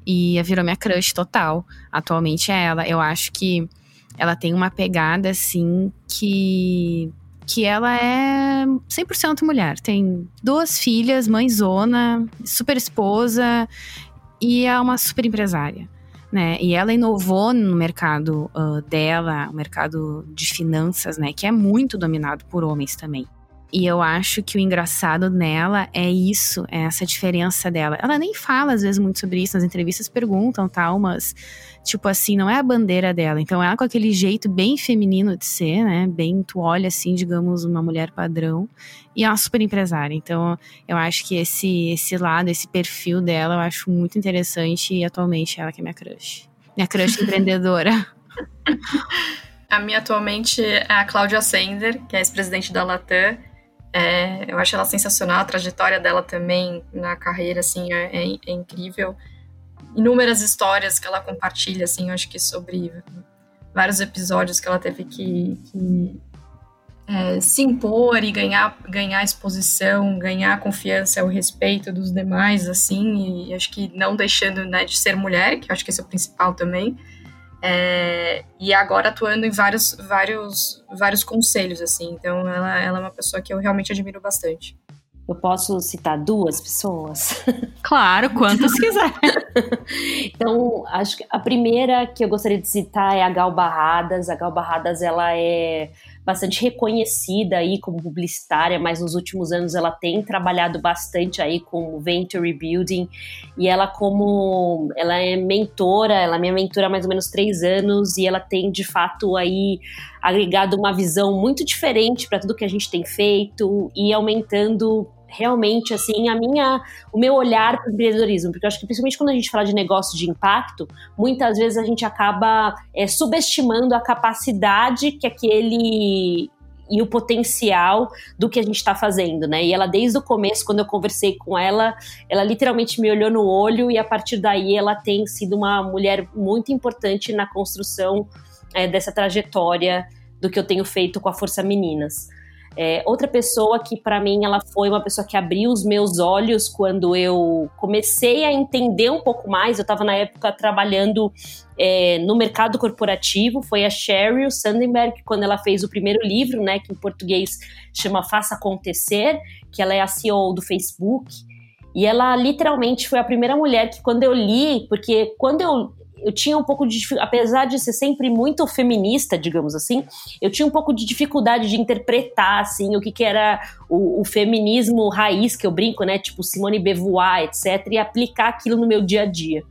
E virou minha crush total. Atualmente é ela. Eu acho que ela tem uma pegada, assim, que. Que ela é 100% mulher. Tem duas filhas, mãezona, super esposa e é uma super empresária. Né? E ela inovou no mercado uh, dela, o mercado de finanças, né? Que é muito dominado por homens também. E eu acho que o engraçado nela é isso, é essa diferença dela. Ela nem fala, às vezes, muito sobre isso, nas entrevistas perguntam tal, mas, tipo assim, não é a bandeira dela. Então, ela com aquele jeito bem feminino de ser, né? Bem, tu olha assim, digamos, uma mulher padrão. E é uma super empresária. Então, eu acho que esse, esse lado, esse perfil dela, eu acho muito interessante. E atualmente ela que é minha crush. Minha crush empreendedora. A minha atualmente é a Cláudia Sender, que é ex-presidente da Latam. É, eu acho ela sensacional, a trajetória dela também na carreira, assim, é, é, é incrível. Inúmeras histórias que ela compartilha, assim, eu acho que sobre vários episódios que ela teve que, que é, se impor e ganhar, ganhar exposição, ganhar confiança, o respeito dos demais, assim, e acho que não deixando né, de ser mulher, que acho que esse é o principal também, é, e agora atuando em vários, vários, vários conselhos, assim, então ela, ela é uma pessoa que eu realmente admiro bastante. Eu posso citar duas pessoas? Claro, quantas quiser. então, acho que a primeira que eu gostaria de citar é a Gal Barradas. A Gal Barradas, ela é bastante reconhecida aí como publicitária, mas nos últimos anos ela tem trabalhado bastante aí com venture building e ela como ela é mentora, ela é minha mentora há mais ou menos três anos e ela tem de fato aí agregado uma visão muito diferente para tudo que a gente tem feito e aumentando realmente assim a minha o meu olhar para o empreendedorismo, porque eu acho que principalmente quando a gente fala de negócio de impacto, muitas vezes a gente acaba é, subestimando a capacidade que aquele e o potencial do que a gente está fazendo, né? E ela desde o começo, quando eu conversei com ela, ela literalmente me olhou no olho e a partir daí ela tem sido uma mulher muito importante na construção é, dessa trajetória do que eu tenho feito com a Força Meninas. É, outra pessoa que para mim ela foi uma pessoa que abriu os meus olhos quando eu comecei a entender um pouco mais. Eu estava na época trabalhando é, no mercado corporativo. Foi a Sheryl Sandberg quando ela fez o primeiro livro, né, que em português chama Faça Acontecer, que ela é a CEO do Facebook. E ela literalmente foi a primeira mulher que quando eu li, porque quando eu eu tinha um pouco de apesar de ser sempre muito feminista, digamos assim, eu tinha um pouco de dificuldade de interpretar assim o que, que era o, o feminismo raiz que eu brinco, né, tipo Simone Beauvoir, etc, e aplicar aquilo no meu dia a dia.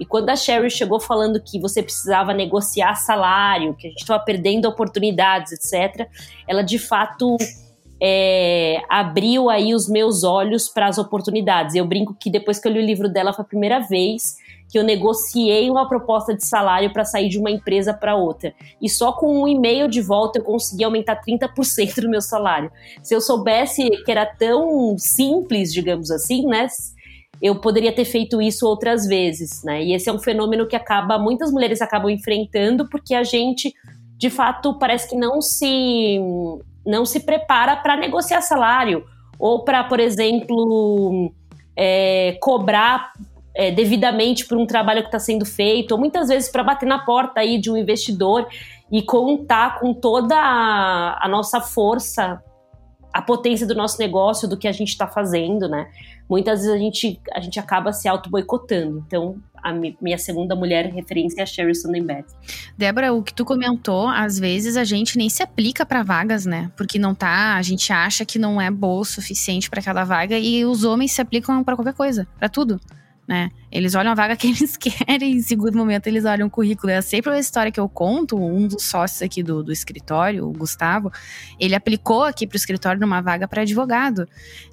E quando a Sherry chegou falando que você precisava negociar salário, que a gente estava perdendo oportunidades, etc, ela de fato é, abriu aí os meus olhos para as oportunidades. Eu brinco que depois que eu li o livro dela foi a primeira vez que eu negociei uma proposta de salário para sair de uma empresa para outra. E só com um e-mail de volta eu consegui aumentar 30% do meu salário. Se eu soubesse que era tão simples, digamos assim, né? Eu poderia ter feito isso outras vezes, né? E esse é um fenômeno que acaba, muitas mulheres acabam enfrentando porque a gente, de fato, parece que não se não se prepara para negociar salário ou para, por exemplo, é, cobrar é, devidamente por um trabalho que está sendo feito, ou muitas vezes para bater na porta aí de um investidor e contar com toda a, a nossa força, a potência do nosso negócio, do que a gente está fazendo, né? Muitas vezes a gente, a gente acaba se auto-boicotando. Então, a minha segunda mulher referência é a Sherry Sonnenberg. Débora, o que tu comentou, às vezes a gente nem se aplica para vagas, né? Porque não tá, a gente acha que não é boa o suficiente para aquela vaga e os homens se aplicam para qualquer coisa, para tudo né? Eles olham a vaga que eles querem, em segundo momento eles olham o currículo. É sempre uma história que eu conto, um dos sócios aqui do, do escritório, o Gustavo, ele aplicou aqui para o escritório numa vaga para advogado.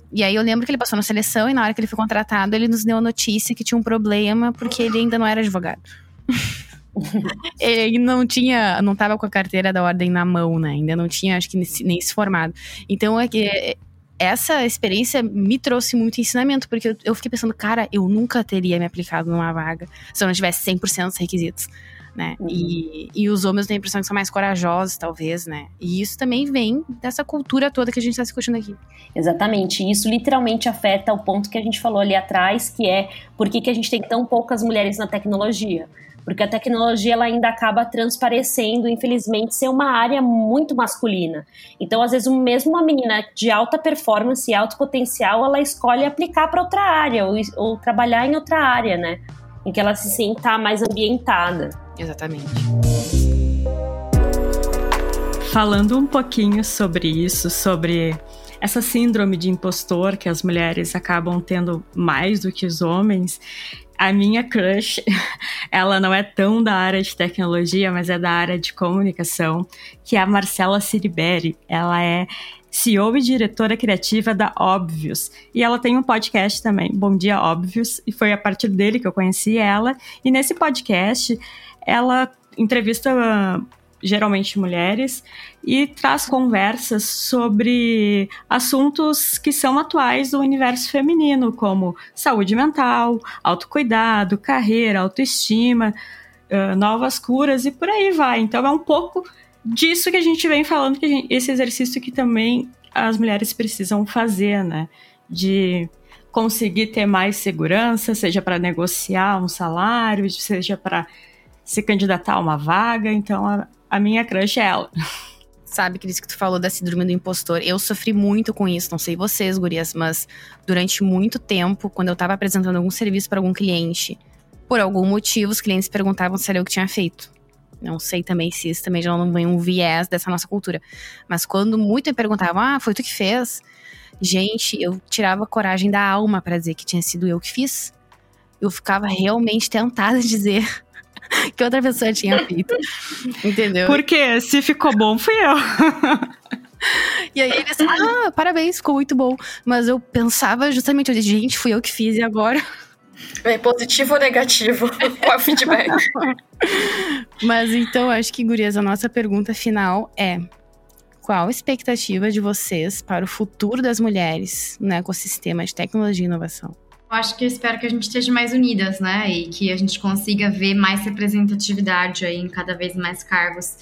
E aí eu lembro que ele passou na seleção e na hora que ele foi contratado, ele nos deu a notícia que tinha um problema porque ele ainda não era advogado. ele não tinha, não estava com a carteira da ordem na mão, né? Ainda não tinha, acho que nem se formado. Então é que essa experiência me trouxe muito ensinamento, porque eu, eu, fiquei pensando, cara, eu nunca teria me aplicado numa vaga se eu não tivesse 100% dos requisitos, né? Uhum. E, e os homens têm a impressão que são mais corajosos, talvez, né? E isso também vem dessa cultura toda que a gente está discutindo aqui. Exatamente. Isso literalmente afeta o ponto que a gente falou ali atrás, que é por que, que a gente tem tão poucas mulheres na tecnologia porque a tecnologia ela ainda acaba transparecendo, infelizmente, ser uma área muito masculina. Então, às vezes, mesmo uma menina de alta performance e alto potencial, ela escolhe aplicar para outra área ou, ou, trabalhar em outra área, né? Em que ela se sinta mais ambientada. Exatamente. Falando um pouquinho sobre isso, sobre essa síndrome de impostor que as mulheres acabam tendo mais do que os homens, a minha crush, ela não é tão da área de tecnologia, mas é da área de comunicação, que é a Marcela Ciriberi. Ela é CEO e diretora criativa da Óbvios. E ela tem um podcast também, Bom Dia Óbvios, e foi a partir dele que eu conheci ela. E nesse podcast, ela entrevista geralmente mulheres e traz conversas sobre assuntos que são atuais do universo feminino, como saúde mental, autocuidado, carreira, autoestima, novas curas e por aí vai. Então é um pouco disso que a gente vem falando, que gente, esse exercício que também as mulheres precisam fazer, né? De conseguir ter mais segurança, seja para negociar um salário, seja para se candidatar a uma vaga. Então, a, a minha crush é ela. Sabe, Cris, que tu falou da síndrome do impostor. Eu sofri muito com isso, não sei vocês, gurias, mas durante muito tempo, quando eu tava apresentando algum serviço para algum cliente, por algum motivo, os clientes perguntavam se era eu que tinha feito. Não sei também se isso também já não vem um viés dessa nossa cultura. Mas quando muito me perguntavam, ah, foi tu que fez? Gente, eu tirava coragem da alma para dizer que tinha sido eu que fiz. Eu ficava realmente tentada de dizer que outra pessoa tinha feito. Entendeu? Porque se ficou bom, fui eu. E aí eles, ah, parabéns, ficou muito bom. Mas eu pensava justamente, eu disse, gente, fui eu que fiz e agora? É positivo ou negativo? Qual é o feedback? Mas então, acho que, gurias, a nossa pergunta final é: qual a expectativa de vocês para o futuro das mulheres no ecossistema de tecnologia e inovação? Eu acho que eu espero que a gente esteja mais unidas, né? E que a gente consiga ver mais representatividade aí em cada vez mais cargos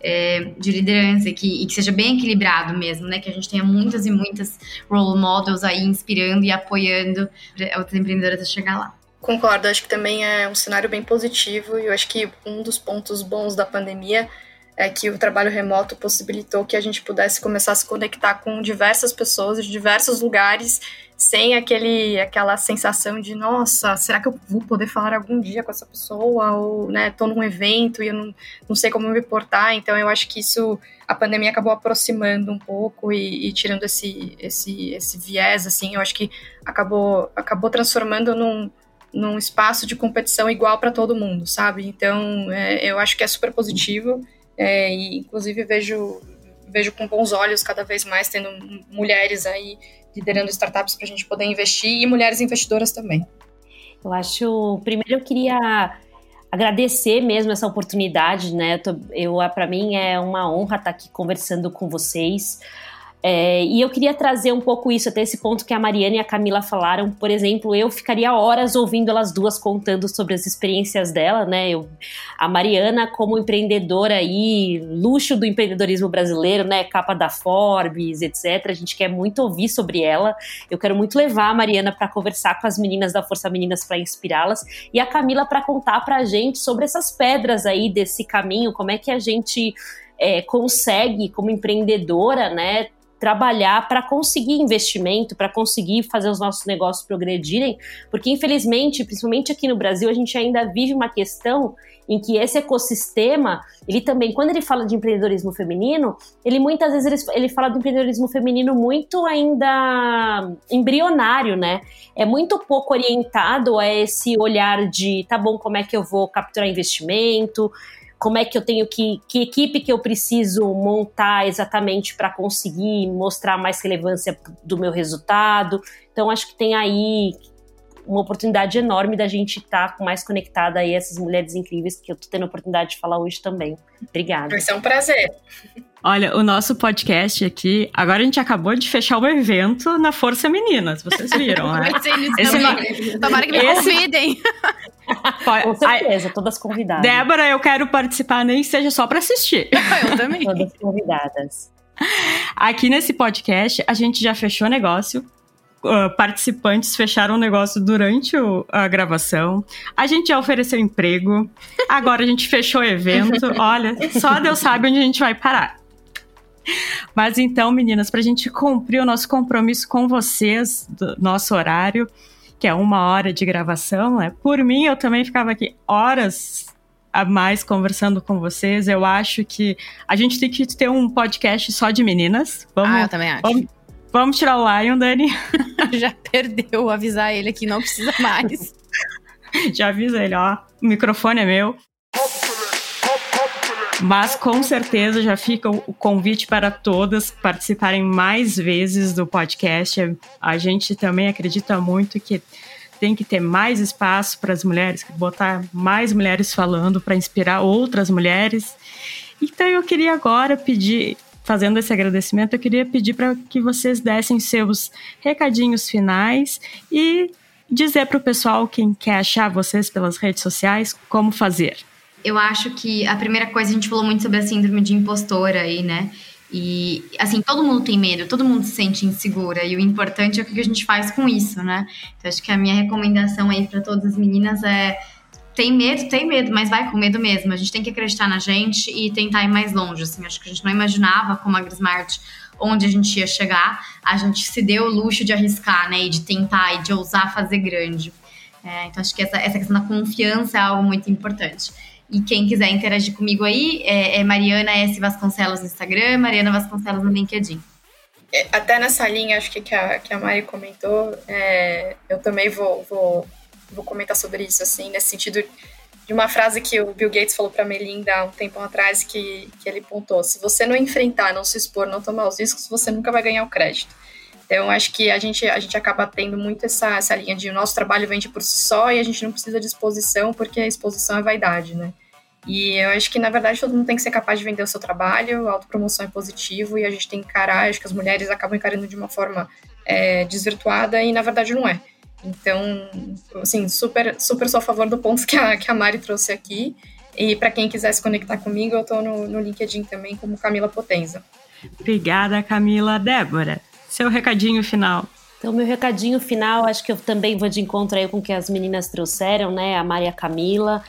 é, de liderança que, e que seja bem equilibrado mesmo, né? Que a gente tenha muitas e muitas role models aí inspirando e apoiando outras empreendedoras a chegar lá. Concordo, acho que também é um cenário bem positivo e eu acho que um dos pontos bons da pandemia é que o trabalho remoto possibilitou que a gente pudesse começar a se conectar com diversas pessoas de diversos lugares sem aquele aquela sensação de nossa, será que eu vou poder falar algum dia com essa pessoa? Ou, né, tô num evento e eu não, não sei como me portar, então eu acho que isso a pandemia acabou aproximando um pouco e, e tirando esse, esse esse viés assim, eu acho que acabou acabou transformando num num espaço de competição igual para todo mundo, sabe? Então, é, eu acho que é super positivo é, e inclusive vejo vejo com bons olhos cada vez mais tendo mulheres aí liderando startups para a gente poder investir e mulheres investidoras também. Eu acho, primeiro eu queria agradecer mesmo essa oportunidade, né? Eu, eu para mim é uma honra estar aqui conversando com vocês. É, e eu queria trazer um pouco isso, até esse ponto que a Mariana e a Camila falaram. Por exemplo, eu ficaria horas ouvindo elas duas contando sobre as experiências dela, né? Eu, a Mariana, como empreendedora aí, luxo do empreendedorismo brasileiro, né? Capa da Forbes, etc. A gente quer muito ouvir sobre ela. Eu quero muito levar a Mariana para conversar com as meninas da Força Meninas para inspirá-las. E a Camila para contar para a gente sobre essas pedras aí desse caminho, como é que a gente. É, consegue, como empreendedora, né, trabalhar para conseguir investimento, para conseguir fazer os nossos negócios progredirem, porque infelizmente, principalmente aqui no Brasil, a gente ainda vive uma questão em que esse ecossistema, ele também, quando ele fala de empreendedorismo feminino, ele muitas vezes ele, ele fala do empreendedorismo feminino muito ainda embrionário, né? É muito pouco orientado a esse olhar de, tá bom, como é que eu vou capturar investimento, como é que eu tenho que, que equipe que eu preciso montar exatamente para conseguir mostrar mais relevância do meu resultado. Então, acho que tem aí uma oportunidade enorme da gente estar tá mais conectada aí a essas mulheres incríveis que eu tô tendo a oportunidade de falar hoje também. Obrigada. Vai ser um prazer. Olha, o nosso podcast aqui, agora a gente acabou de fechar o evento na Força Meninas, vocês viram, né? Esse, Tomara que me convidem. Com certeza, todas convidadas. Débora, eu quero participar, nem seja só para assistir. Eu também. Todas convidadas. Aqui nesse podcast, a gente já fechou negócio. Uh, participantes fecharam o negócio durante o, a gravação. A gente já ofereceu emprego. Agora a gente fechou o evento. Olha, só Deus sabe onde a gente vai parar. Mas então, meninas, para a gente cumprir o nosso compromisso com vocês, do nosso horário, que é uma hora de gravação, né? Por mim, eu também ficava aqui horas a mais conversando com vocês. Eu acho que a gente tem que ter um podcast só de meninas. Vamos, ah, eu também acho. Vamos, vamos tirar o Lion, Dani. Já perdeu avisar ele que não precisa mais. Já avisa ele, ó. O microfone é meu. Mas com certeza já fica o convite para todas participarem mais vezes do podcast. A gente também acredita muito que tem que ter mais espaço para as mulheres, botar mais mulheres falando para inspirar outras mulheres. Então eu queria agora pedir, fazendo esse agradecimento, eu queria pedir para que vocês dessem seus recadinhos finais e dizer para o pessoal quem quer achar vocês pelas redes sociais como fazer. Eu acho que a primeira coisa a gente falou muito sobre a síndrome de impostora aí, né? E, assim, todo mundo tem medo, todo mundo se sente insegura. E o importante é o que a gente faz com isso, né? Então, acho que a minha recomendação aí para todas as meninas é. Tem medo, tem medo, mas vai com medo mesmo. A gente tem que acreditar na gente e tentar ir mais longe. Assim, acho que a gente não imaginava como a Grismart onde a gente ia chegar. A gente se deu o luxo de arriscar, né? E de tentar e de ousar fazer grande. É, então, acho que essa, essa questão da confiança é algo muito importante. E quem quiser interagir comigo aí é, é Mariana S. Vasconcelos no Instagram, Mariana Vasconcelos no LinkedIn. É, até nessa linha, acho que, que, a, que a Mari comentou, é, eu também vou, vou, vou comentar sobre isso, assim, nesse sentido de uma frase que o Bill Gates falou para Melinda há um tempo atrás, que, que ele pontou: se você não enfrentar, não se expor, não tomar os riscos, você nunca vai ganhar o crédito. Então, acho que a gente, a gente acaba tendo muito essa, essa linha de o nosso trabalho vende por si só e a gente não precisa de exposição, porque a exposição é vaidade, né? E eu acho que, na verdade, todo mundo tem que ser capaz de vender o seu trabalho, a autopromoção é positivo e a gente tem que encarar, acho que as mulheres acabam encarando de uma forma é, desvirtuada e, na verdade, não é. Então, assim, super, super sou a favor do ponto que a, que a Mari trouxe aqui. E para quem quiser se conectar comigo, eu estou no, no LinkedIn também como Camila Potenza. Obrigada, Camila. Débora, seu recadinho final. Então, meu recadinho final, acho que eu também vou de encontro aí com o que as meninas trouxeram, né? A Maria Camila.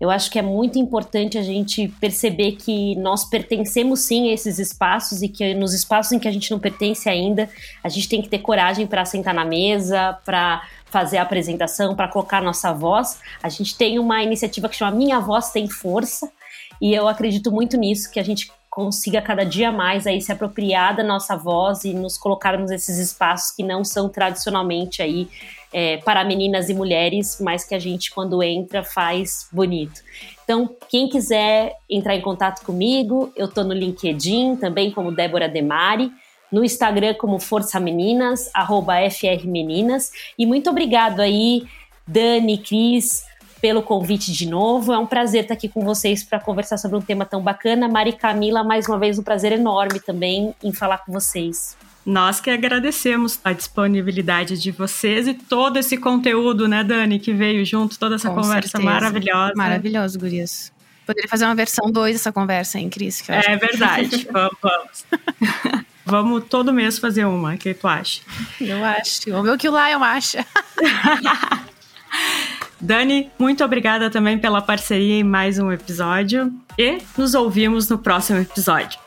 Eu acho que é muito importante a gente perceber que nós pertencemos sim a esses espaços e que nos espaços em que a gente não pertence ainda, a gente tem que ter coragem para sentar na mesa, para fazer a apresentação, para colocar nossa voz. A gente tem uma iniciativa que chama Minha Voz Tem Força, e eu acredito muito nisso, que a gente consiga cada dia mais aí se apropriar da nossa voz e nos colocarmos nesses espaços que não são tradicionalmente aí é, para meninas e mulheres, mas que a gente, quando entra, faz bonito. Então, quem quiser entrar em contato comigo, eu estou no LinkedIn, também como Débora Demari, no Instagram como Força Meninas, arroba FR Meninas. E muito obrigado aí, Dani, Cris, pelo convite de novo. É um prazer estar aqui com vocês para conversar sobre um tema tão bacana. Mari Camila, mais uma vez, um prazer enorme também em falar com vocês. Nós que agradecemos a disponibilidade de vocês e todo esse conteúdo, né, Dani, que veio junto, toda essa Com conversa certeza. maravilhosa. Maravilhoso, Gurias. Poderia fazer uma versão 2 dessa conversa, hein, Cris? é verdade. vamos, vamos. vamos todo mês fazer uma. O que tu acha? Eu acho. Vamos ver o que o Lion acha. Dani, muito obrigada também pela parceria em mais um episódio e nos ouvimos no próximo episódio.